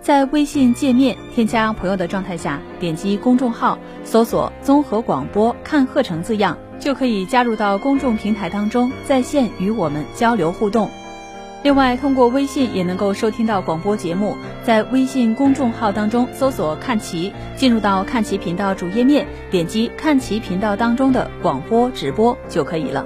在微信界面添加朋友的状态下，点击公众号，搜索“综合广播看课程”字样，就可以加入到公众平台当中，在线与我们交流互动。另外，通过微信也能够收听到广播节目，在微信公众号当中搜索“看齐”，进入到看齐频道主页面，点击看齐频道当中的广播直播就可以了。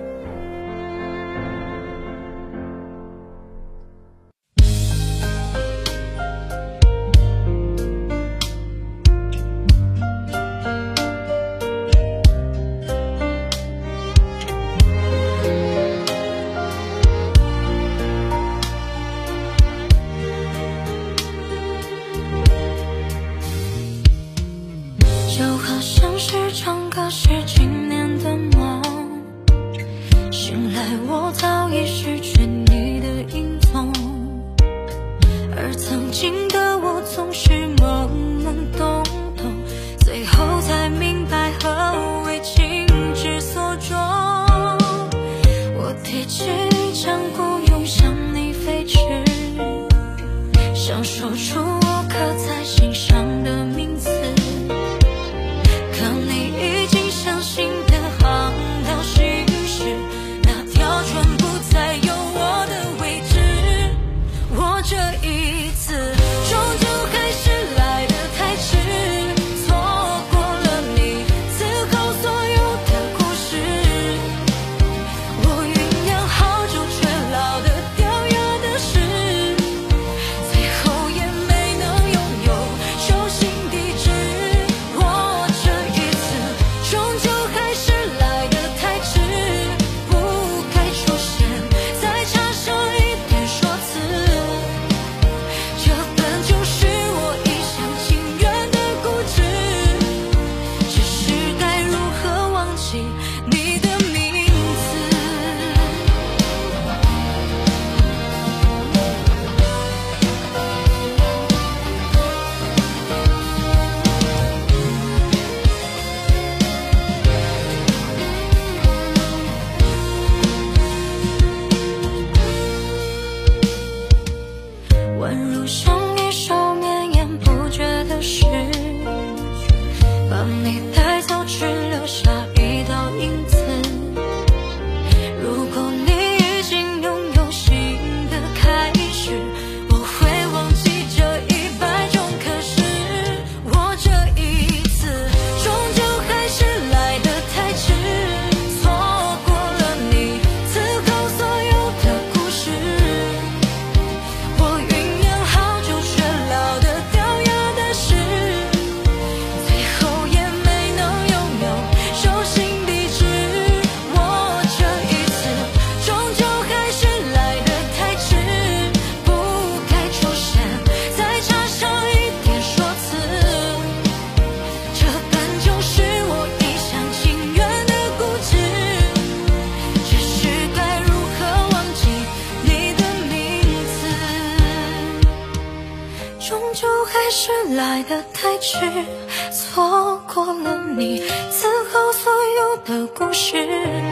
的故事。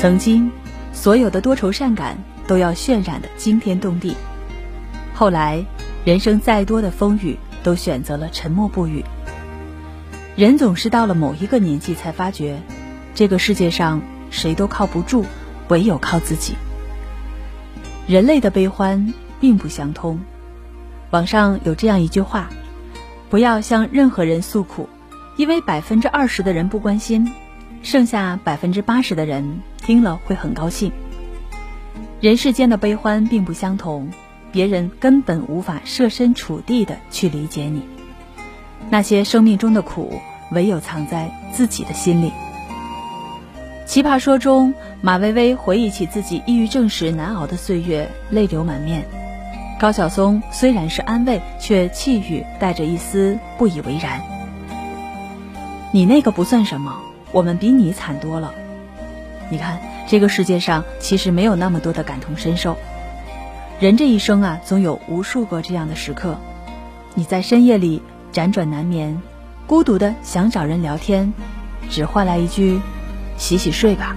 曾经，所有的多愁善感都要渲染的惊天动地。后来，人生再多的风雨，都选择了沉默不语。人总是到了某一个年纪，才发觉，这个世界上谁都靠不住，唯有靠自己。人类的悲欢并不相通。网上有这样一句话：不要向任何人诉苦，因为百分之二十的人不关心，剩下百分之八十的人听了会很高兴。人世间的悲欢并不相同。别人根本无法设身处地的去理解你，那些生命中的苦，唯有藏在自己的心里。奇葩说中，马薇薇回忆起自己抑郁症时难熬的岁月，泪流满面。高晓松虽然是安慰，却气语带着一丝不以为然：“你那个不算什么，我们比你惨多了。你看，这个世界上其实没有那么多的感同身受。”人这一生啊，总有无数个这样的时刻，你在深夜里辗转难眠，孤独的想找人聊天，只换来一句“洗洗睡吧”。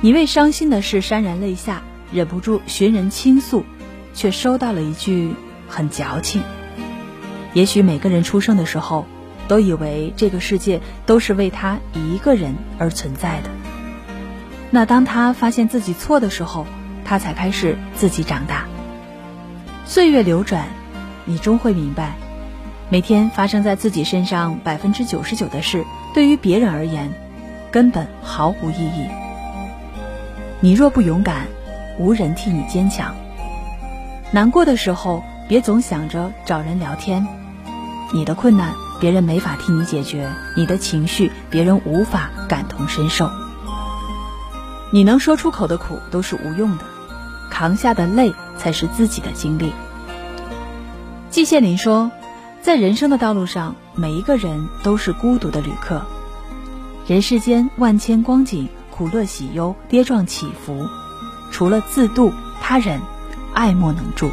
你为伤心的事潸然泪下，忍不住寻人倾诉，却收到了一句“很矫情”。也许每个人出生的时候，都以为这个世界都是为他一个人而存在的。那当他发现自己错的时候，他才开始自己长大。岁月流转，你终会明白，每天发生在自己身上百分之九十九的事，对于别人而言，根本毫无意义。你若不勇敢，无人替你坚强。难过的时候，别总想着找人聊天。你的困难，别人没法替你解决；你的情绪，别人无法感同身受。你能说出口的苦，都是无用的。扛下的累才是自己的经历。季羡林说，在人生的道路上，每一个人都是孤独的旅客。人世间万千光景，苦乐喜忧，跌撞起伏，除了自渡，他人爱莫能助。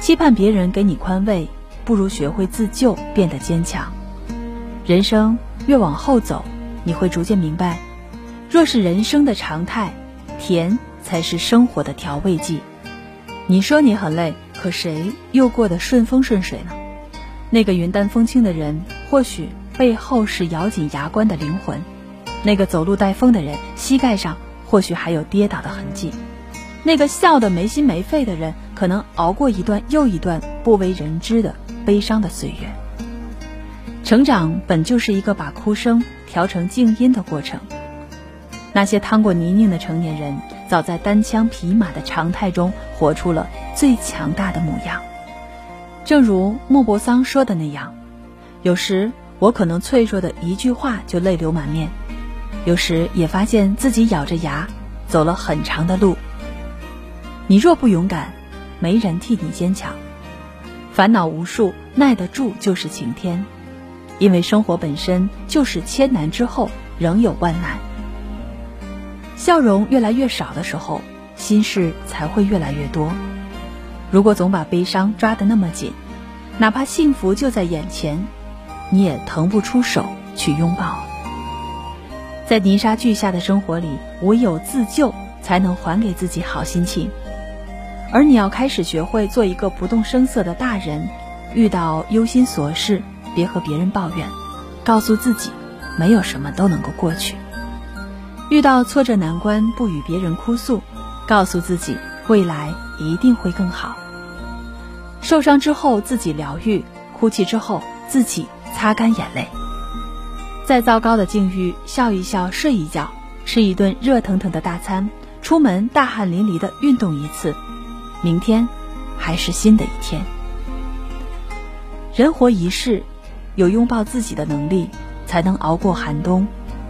期盼别人给你宽慰，不如学会自救，变得坚强。人生越往后走，你会逐渐明白，若是人生的常态，甜。才是生活的调味剂。你说你很累，可谁又过得顺风顺水呢？那个云淡风轻的人，或许背后是咬紧牙关的灵魂；那个走路带风的人，膝盖上或许还有跌倒的痕迹；那个笑得没心没肺的人，可能熬过一段又一段不为人知的悲伤的岁月。成长本就是一个把哭声调成静音的过程。那些趟过泥泞的成年人。早在单枪匹马的常态中，活出了最强大的模样。正如莫泊桑说的那样，有时我可能脆弱的一句话就泪流满面，有时也发现自己咬着牙走了很长的路。你若不勇敢，没人替你坚强。烦恼无数，耐得住就是晴天，因为生活本身就是千难之后仍有万难。笑容越来越少的时候，心事才会越来越多。如果总把悲伤抓得那么紧，哪怕幸福就在眼前，你也腾不出手去拥抱。在泥沙俱下的生活里，唯有自救才能还给自己好心情。而你要开始学会做一个不动声色的大人，遇到忧心琐事，别和别人抱怨，告诉自己，没有什么都能够过去。遇到挫折难关，不与别人哭诉，告诉自己未来一定会更好。受伤之后自己疗愈，哭泣之后自己擦干眼泪。再糟糕的境遇，笑一笑，睡一觉，吃一顿热腾腾的大餐，出门大汗淋漓的运动一次，明天还是新的一天。人活一世，有拥抱自己的能力，才能熬过寒冬。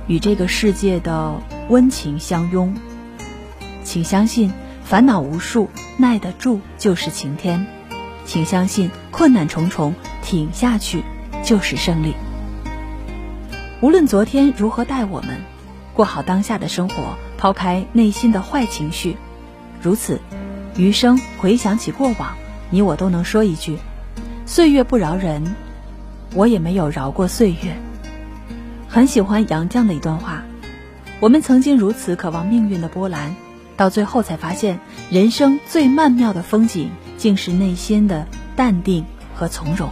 与这个世界的温情相拥，请相信烦恼无数，耐得住就是晴天；请相信困难重重，挺下去就是胜利。无论昨天如何待我们，过好当下的生活，抛开内心的坏情绪，如此，余生回想起过往，你我都能说一句：岁月不饶人，我也没有饶过岁月。很喜欢杨绛的一段话：“我们曾经如此渴望命运的波澜，到最后才发现，人生最曼妙的风景，竟是内心的淡定和从容。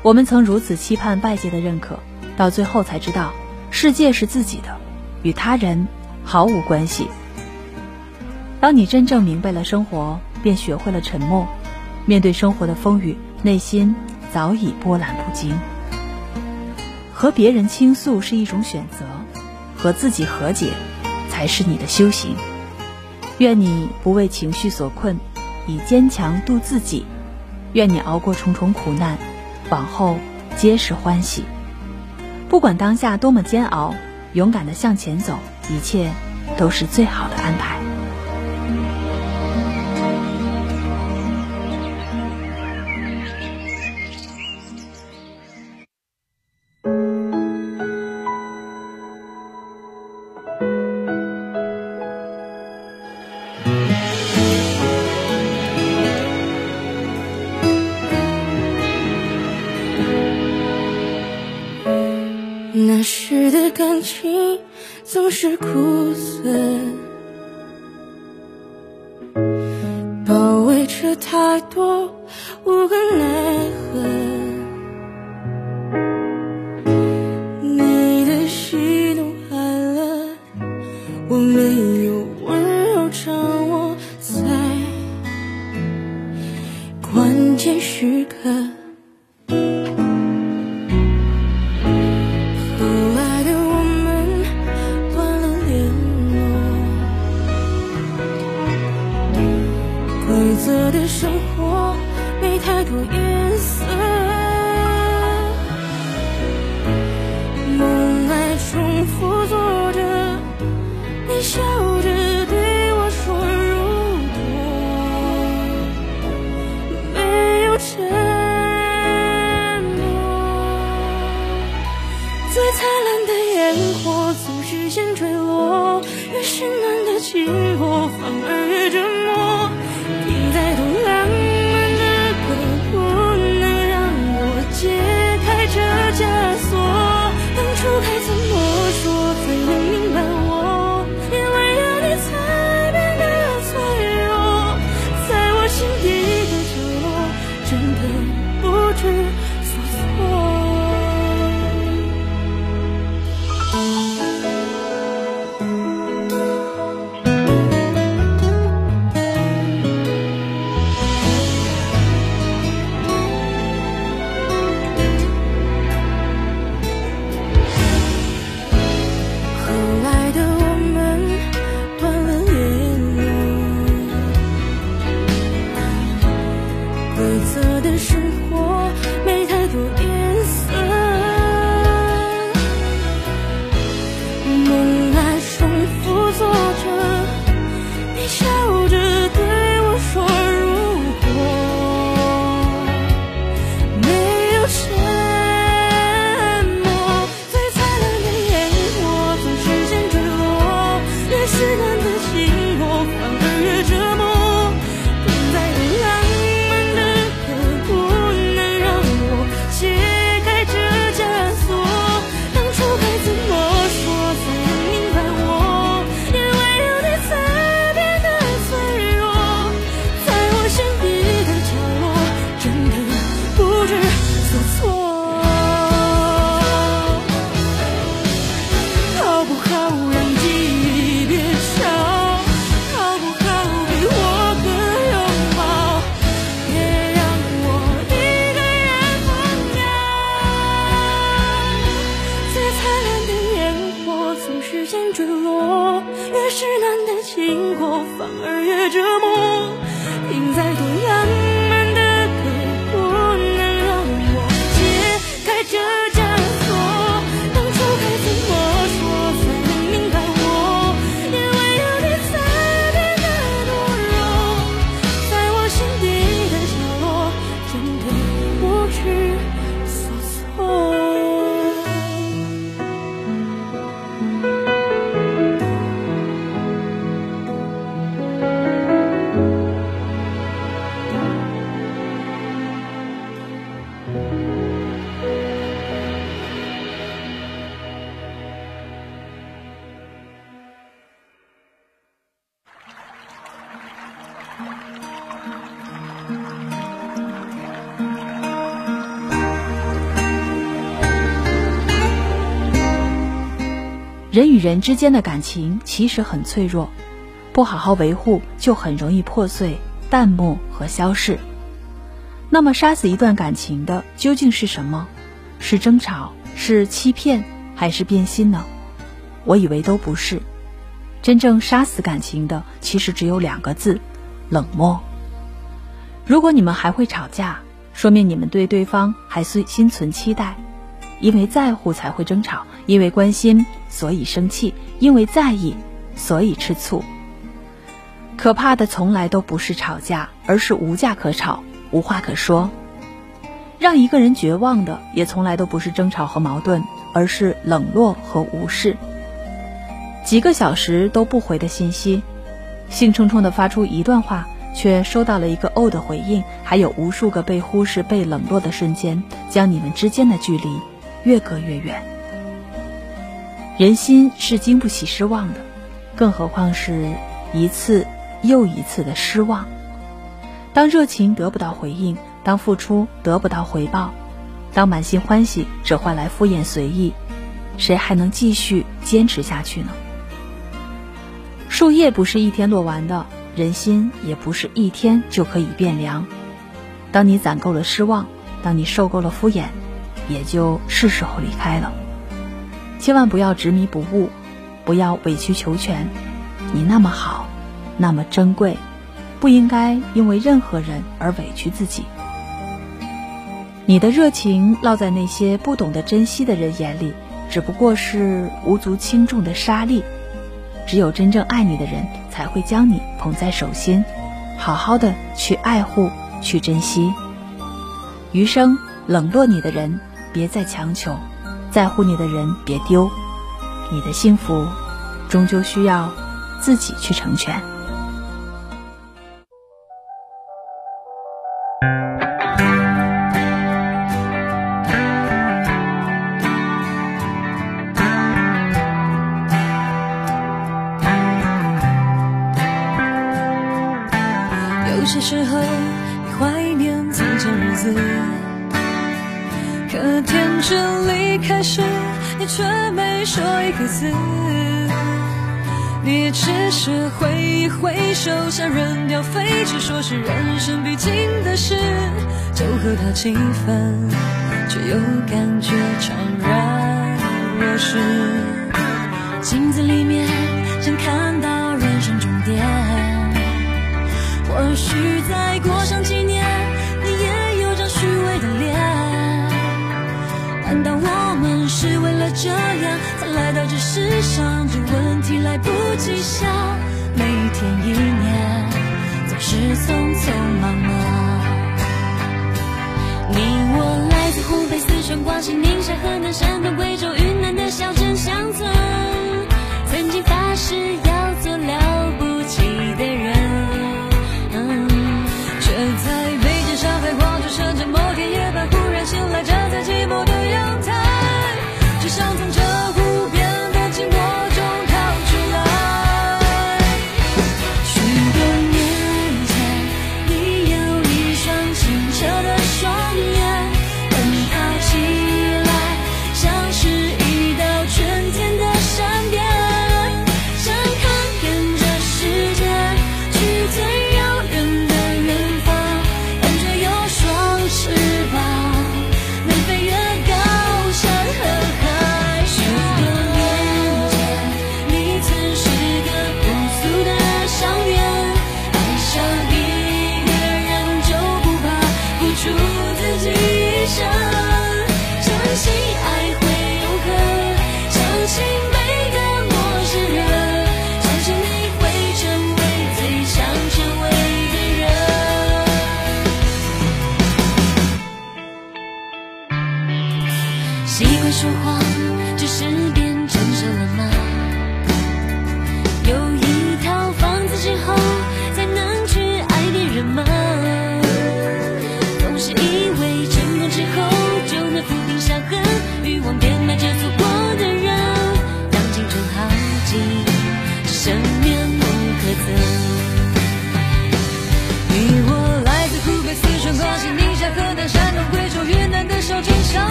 我们曾如此期盼外界的认可，到最后才知道，世界是自己的，与他人毫无关系。当你真正明白了生活，便学会了沉默。面对生活的风雨，内心早已波澜不惊。和别人倾诉是一种选择，和自己和解才是你的修行。愿你不为情绪所困，以坚强度自己。愿你熬过重重苦难。往后皆是欢喜。不管当下多么煎熬，勇敢的向前走，一切都是最好的安排。时刻。后来的我们断了联络，规则的生活没太多人之间的感情其实很脆弱，不好好维护就很容易破碎、淡漠和消逝。那么，杀死一段感情的究竟是什么？是争吵？是欺骗？还是变心呢？我以为都不是。真正杀死感情的，其实只有两个字：冷漠。如果你们还会吵架，说明你们对对方还是心存期待。因为在乎才会争吵，因为关心所以生气，因为在意所以吃醋。可怕的从来都不是吵架，而是无架可吵，无话可说。让一个人绝望的，也从来都不是争吵和矛盾，而是冷落和无视。几个小时都不回的信息，兴冲冲的发出一段话，却收到了一个“哦”的回应，还有无数个被忽视、被冷落的瞬间，将你们之间的距离越隔越远。人心是经不起失望的，更何况是一次又一次的失望。当热情得不到回应，当付出得不到回报，当满心欢喜只换来敷衍随意，谁还能继续坚持下去呢？树叶不是一天落完的，人心也不是一天就可以变凉。当你攒够了失望，当你受够了敷衍，也就是时候离开了。千万不要执迷不悟，不要委曲求全。你那么好，那么珍贵，不应该因为任何人而委屈自己。你的热情落在那些不懂得珍惜的人眼里，只不过是无足轻重的沙粒。只有真正爱你的人，才会将你捧在手心，好好的去爱护、去珍惜。余生冷落你的人，别再强求；在乎你的人，别丢。你的幸福，终究需要自己去成全。气氛，却又感觉怅然若失。镜子里面，想看到人生终点。或许再过上几年，你也有张虚伪的脸。难道我们是为了这样才来到这世上？这问题来不及想，每一天一年总是匆匆忙忙。你我来自湖北、四川、广西、宁夏、河南、山东、贵州、云南的小镇乡村，曾经发誓要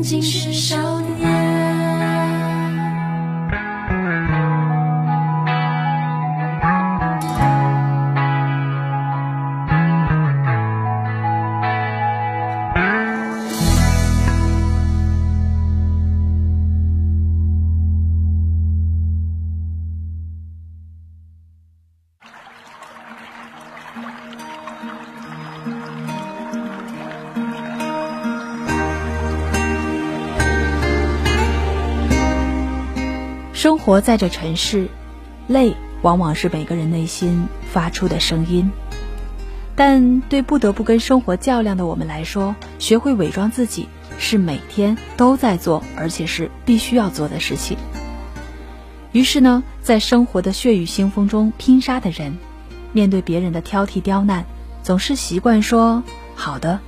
曾经是少年。在这尘世，累往往是每个人内心发出的声音。但对不得不跟生活较量的我们来说，学会伪装自己是每天都在做，而且是必须要做的事情。于是呢，在生活的血雨腥风中拼杀的人，面对别人的挑剔刁难，总是习惯说好的；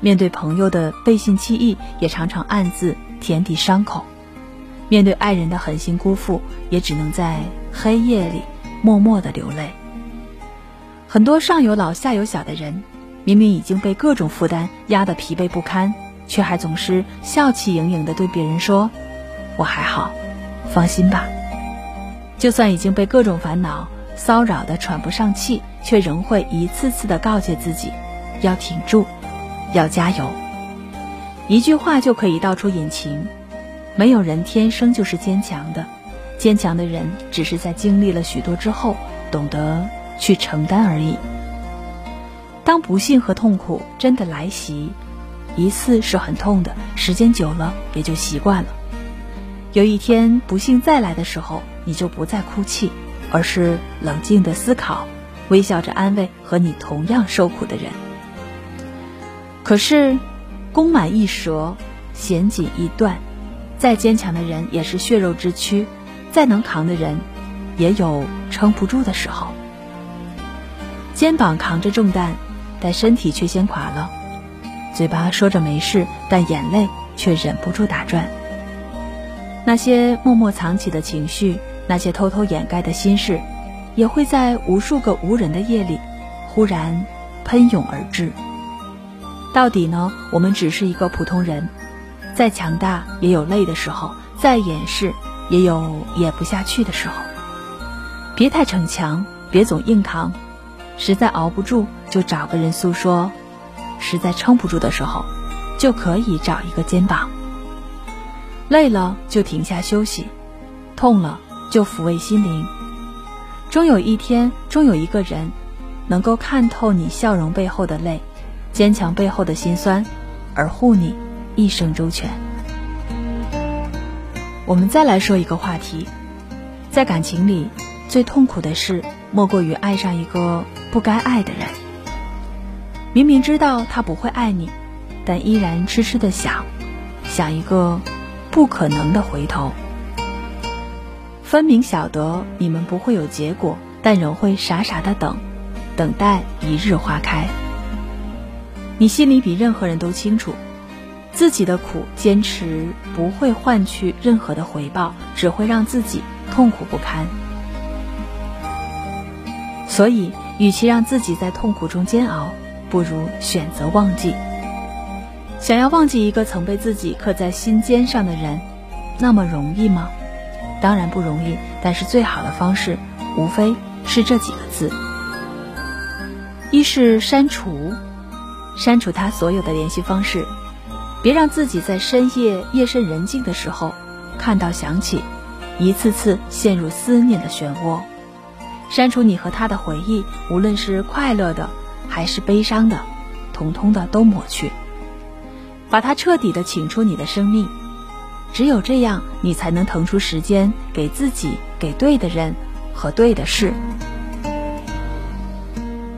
面对朋友的背信弃义，也常常暗自填抵伤口。面对爱人的狠心辜负，也只能在黑夜里默默的流泪。很多上有老下有小的人，明明已经被各种负担压得疲惫不堪，却还总是笑气盈盈的对别人说：“我还好，放心吧。”就算已经被各种烦恼骚扰的喘不上气，却仍会一次次的告诫自己：要挺住，要加油。一句话就可以道出隐情。没有人天生就是坚强的，坚强的人只是在经历了许多之后，懂得去承担而已。当不幸和痛苦真的来袭，一次是很痛的，时间久了也就习惯了。有一天不幸再来的时候，你就不再哭泣，而是冷静的思考，微笑着安慰和你同样受苦的人。可是，弓满一蛇，弦紧一断。再坚强的人也是血肉之躯，再能扛的人，也有撑不住的时候。肩膀扛着重担，但身体却先垮了；嘴巴说着没事，但眼泪却忍不住打转。那些默默藏起的情绪，那些偷偷掩盖的心事，也会在无数个无人的夜里，忽然喷涌而至。到底呢？我们只是一个普通人。再强大也有累的时候，再掩饰也有演不下去的时候。别太逞强，别总硬扛，实在熬不住就找个人诉说，实在撑不住的时候，就可以找一个肩膀。累了就停下休息，痛了就抚慰心灵。终有一天，终有一个人，能够看透你笑容背后的泪，坚强背后的辛酸，而护你。一生周全。我们再来说一个话题，在感情里，最痛苦的事莫过于爱上一个不该爱的人。明明知道他不会爱你，但依然痴痴的想，想一个不可能的回头。分明晓得你们不会有结果，但仍会傻傻的等，等待一日花开。你心里比任何人都清楚。自己的苦坚持不会换取任何的回报，只会让自己痛苦不堪。所以，与其让自己在痛苦中煎熬，不如选择忘记。想要忘记一个曾被自己刻在心尖上的人，那么容易吗？当然不容易。但是最好的方式，无非是这几个字：一是删除，删除他所有的联系方式。别让自己在深夜夜深人静的时候看到想起，一次次陷入思念的漩涡。删除你和他的回忆，无论是快乐的还是悲伤的，统统的都抹去，把他彻底的请出你的生命。只有这样，你才能腾出时间给自己，给对的人和对的事。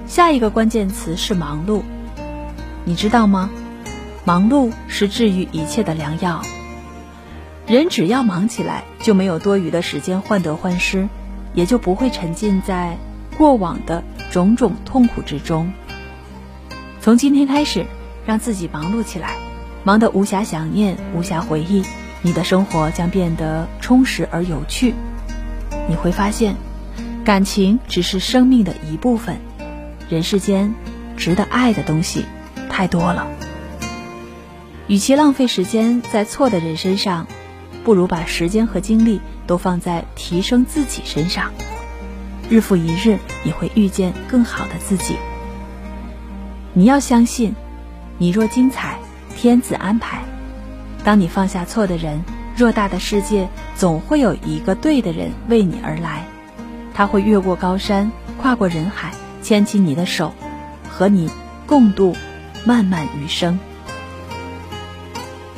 下一个关键词是忙碌，你知道吗？忙碌是治愈一切的良药。人只要忙起来，就没有多余的时间患得患失，也就不会沉浸在过往的种种痛苦之中。从今天开始，让自己忙碌起来，忙得无暇想念，无暇回忆，你的生活将变得充实而有趣。你会发现，感情只是生命的一部分，人世间值得爱的东西太多了。与其浪费时间在错的人身上，不如把时间和精力都放在提升自己身上。日复一日，你会遇见更好的自己。你要相信，你若精彩，天自安排。当你放下错的人，偌大的世界总会有一个对的人为你而来。他会越过高山，跨过人海，牵起你的手，和你共度漫漫余生。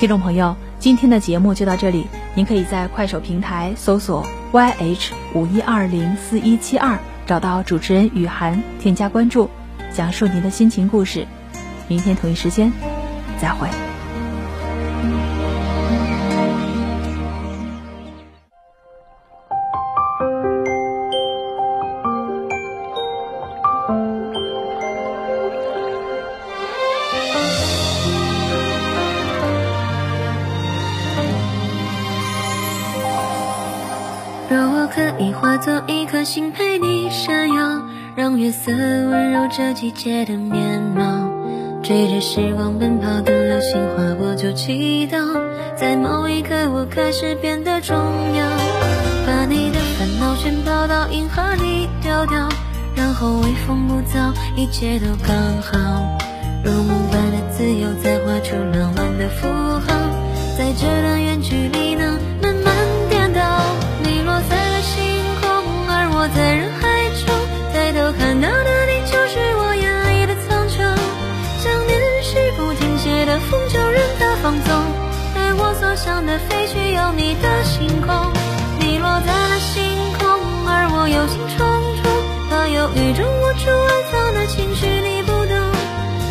听众朋友，今天的节目就到这里。您可以在快手平台搜索 YH 五一二零四一七二，找到主持人雨涵，添加关注，讲述您的心情故事。明天同一时间，再会。季节的面貌。追着时光奔跑的流星划过就祈祷，在某一刻我开始变得重要。把你的烦恼全抛到银河里丢掉，然后微风不燥，一切都刚好。如梦般的自由，再画出浪漫的符号，在这段远距离呢。我在人海向的飞去，有你的星空。你落在了星空，而我忧心忡忡，怕犹豫中无处安放的情绪你不懂。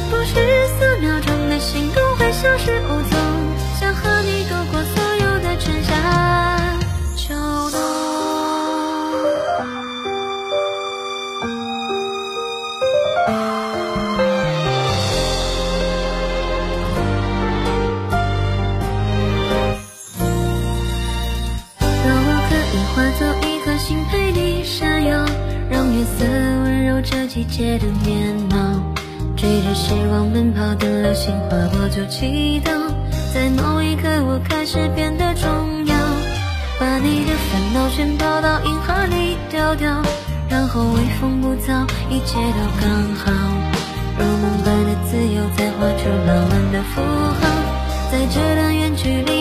不是四秒钟的心动会消失季节的面貌，追着时光奔跑的流星划过就祈祷，在某一刻我开始变得重要，把你的烦恼全抛到银河里丢掉，然后微风不燥，一切都刚好，如梦般的自由，再画出浪漫的符号，在这段远距离。